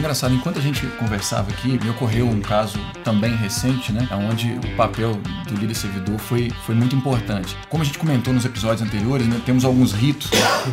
engraçado, enquanto a gente conversava aqui, me ocorreu um caso também recente, né? Onde o papel do líder servidor foi, foi muito importante. Como a gente comentou nos episódios anteriores, né, temos alguns ritos,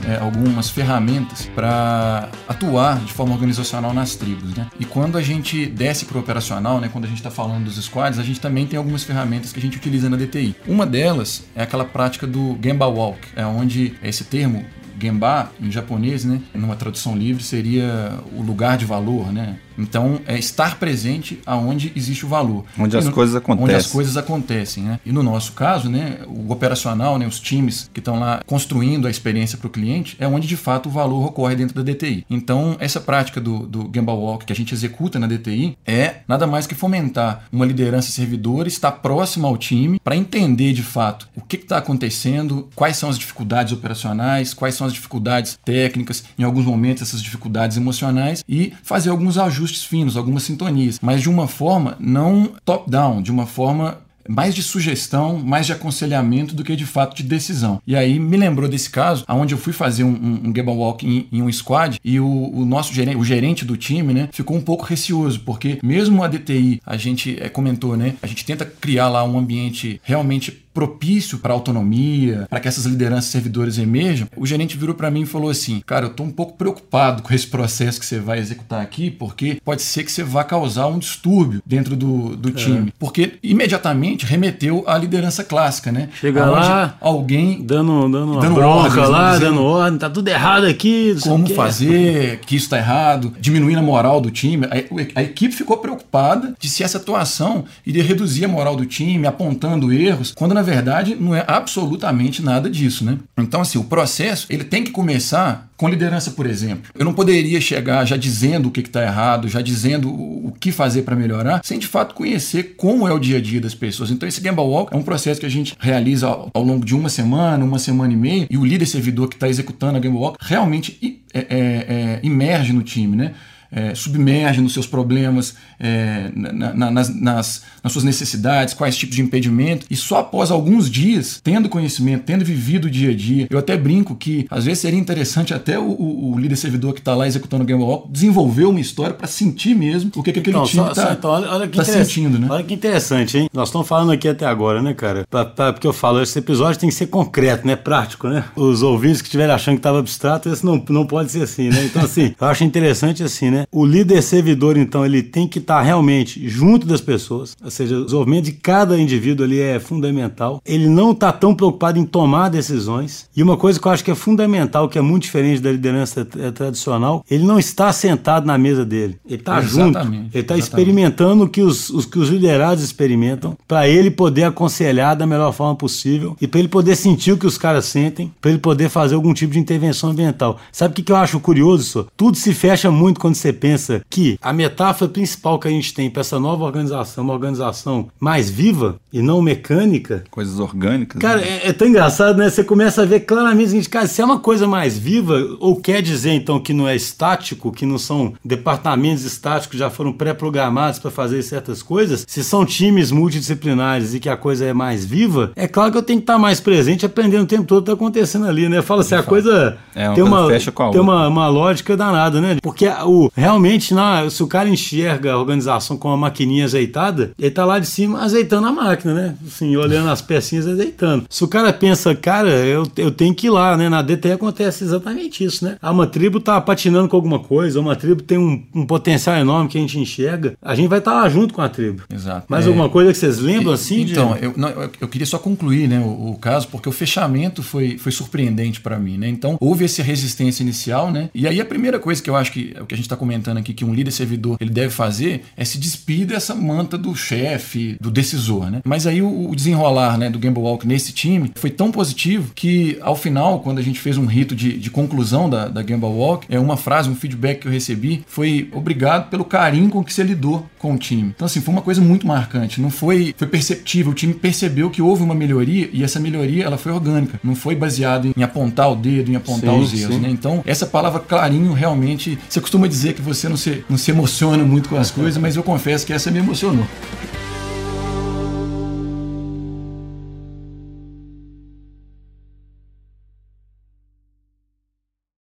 é, algumas ferramentas para atuar de forma organizacional nas tribos, né? E quando a gente desce para o operacional, né, quando a gente está falando dos squads, a gente também tem algumas ferramentas que a gente utiliza na DTI. Uma delas é aquela prática do Gemba Walk, é onde esse termo Gemba, em japonês, né, numa tradução livre, seria o lugar de valor, né? Então, é estar presente aonde existe o valor. Onde as no, coisas acontecem. Onde as coisas acontecem, né? E no nosso caso, né, o operacional, né, os times que estão lá construindo a experiência para o cliente, é onde de fato o valor ocorre dentro da DTI. Então, essa prática do, do Gemba Walk que a gente executa na DTI é nada mais que fomentar uma liderança servidora, estar próximo ao time para entender de fato o que está acontecendo, quais são as dificuldades operacionais, quais são as dificuldades técnicas, em alguns momentos essas dificuldades emocionais e fazer alguns ajustes finos, algumas sintonias, mas de uma forma não top-down, de uma forma mais de sugestão, mais de aconselhamento do que de fato de decisão. E aí me lembrou desse caso, onde eu fui fazer um, um, um Walk em, em, um squad e o, o, nosso gerente, o gerente do time, né, ficou um pouco receoso, porque mesmo a DTI, a gente é, comentou, né, a gente tenta criar lá um ambiente realmente propício para autonomia, para que essas lideranças servidores emerjam, o gerente virou para mim e falou assim: Cara, eu estou um pouco preocupado com esse processo que você vai executar aqui, porque pode ser que você vá causar um distúrbio dentro do, do é. time. Porque imediatamente remeteu à liderança clássica, né? Chega lá, alguém dando, dando, dando bronca ordens, lá, dando ordem, tá tudo errado aqui. Como fazer, que isso está errado, diminuindo a moral do time. A, a equipe ficou preocupada de se essa atuação iria reduzir a moral do time, apontando erros, quando na verdade, não é absolutamente nada disso, né? Então, assim, o processo, ele tem que começar com liderança, por exemplo. Eu não poderia chegar já dizendo o que está errado, já dizendo o que fazer para melhorar, sem de fato conhecer como é o dia a dia das pessoas. Então, esse Gamble Walk é um processo que a gente realiza ao, ao longo de uma semana, uma semana e meia, e o líder servidor que está executando a Gamble Walk realmente é, é, é, no time, né? É, submerge nos seus problemas, é, na, na, nas, nas, nas, suas necessidades, quais tipos de impedimento, e só após alguns dias, tendo conhecimento, tendo vivido o dia a dia, eu até brinco que às vezes seria interessante até o, o, o líder servidor que está lá executando o Game Walk desenvolver uma história para sentir mesmo o que, que aquele então, time está então, olha, olha tá sentindo, né? Olha que interessante, hein? Nós estamos falando aqui até agora, né, cara? Pra, pra, porque eu falo, esse episódio tem que ser concreto, né? Prático, né? Os ouvintes que estiverem achando que estava abstrato, esse não, não pode ser assim, né? Então, assim, eu acho interessante assim, né? Né? O líder servidor, então, ele tem que estar realmente junto das pessoas, ou seja, o desenvolvimento de cada indivíduo ali é fundamental. Ele não está tão preocupado em tomar decisões. E uma coisa que eu acho que é fundamental, que é muito diferente da liderança é, tradicional, ele não está sentado na mesa dele. Ele está junto. Ele está experimentando o que os, os, que os liderados experimentam, para ele poder aconselhar da melhor forma possível e para ele poder sentir o que os caras sentem, para ele poder fazer algum tipo de intervenção ambiental. Sabe o que, que eu acho curioso, senhor? Tudo se fecha muito quando você você pensa que a metáfora principal que a gente tem para essa nova organização, uma organização mais viva e não mecânica. Coisas orgânicas. Cara, né? é, é, tão engraçado, né? Você começa a ver claramente, gente, cara, se é uma coisa mais viva, ou quer dizer então que não é estático, que não são departamentos estáticos que já foram pré-programados para fazer certas coisas, se são times multidisciplinares e que a coisa é mais viva, é claro que eu tenho que estar mais presente, aprendendo o tempo todo o que está acontecendo ali, né? Fala assim, a coisa, é, uma tem, uma, fecha com a tem uma, uma lógica danada, né? Porque o, realmente, não, se o cara enxerga a organização com uma maquininha azeitada, ele tá lá de cima azeitando a máquina, né? Assim, olhando as pecinhas azeitando. Se o cara pensa, cara, eu, eu tenho que ir lá, né? Na DT acontece exatamente isso, né? Ah, uma tribo tá patinando com alguma coisa, uma tribo tem um, um potencial enorme que a gente enxerga, a gente vai estar tá lá junto com a tribo. Exato. Mais é... alguma coisa que vocês lembram assim? Então, de... eu, não, eu, eu, queria só concluir né, o, o, caso, porque o fechamento foi, foi surpreendente para mim, né? Então, houve essa resistência inicial, né? E aí a primeira coisa que eu acho que é o que a gente está comentando aqui que um líder servidor ele deve fazer é se despir dessa manta do chefe, do decisor, né? Mas aí o, desenrolar né, do Gamble Walk nesse time foi tão positivo que ao final, quando a gente fez um rito de, de conclusão da, da Gamble Walk, é uma frase, um feedback que eu recebi foi obrigado pelo carinho com que você lidou com o time. Então assim, foi uma coisa muito marcante, não foi foi perceptível, o time percebeu que houve uma melhoria e essa melhoria ela foi orgânica, não foi baseada em apontar o dedo, em apontar sim, os erros, né? Então, essa palavra carinho realmente, você costuma dizer você não se, não se emociona muito com as coisas, mas eu confesso que essa me emocionou.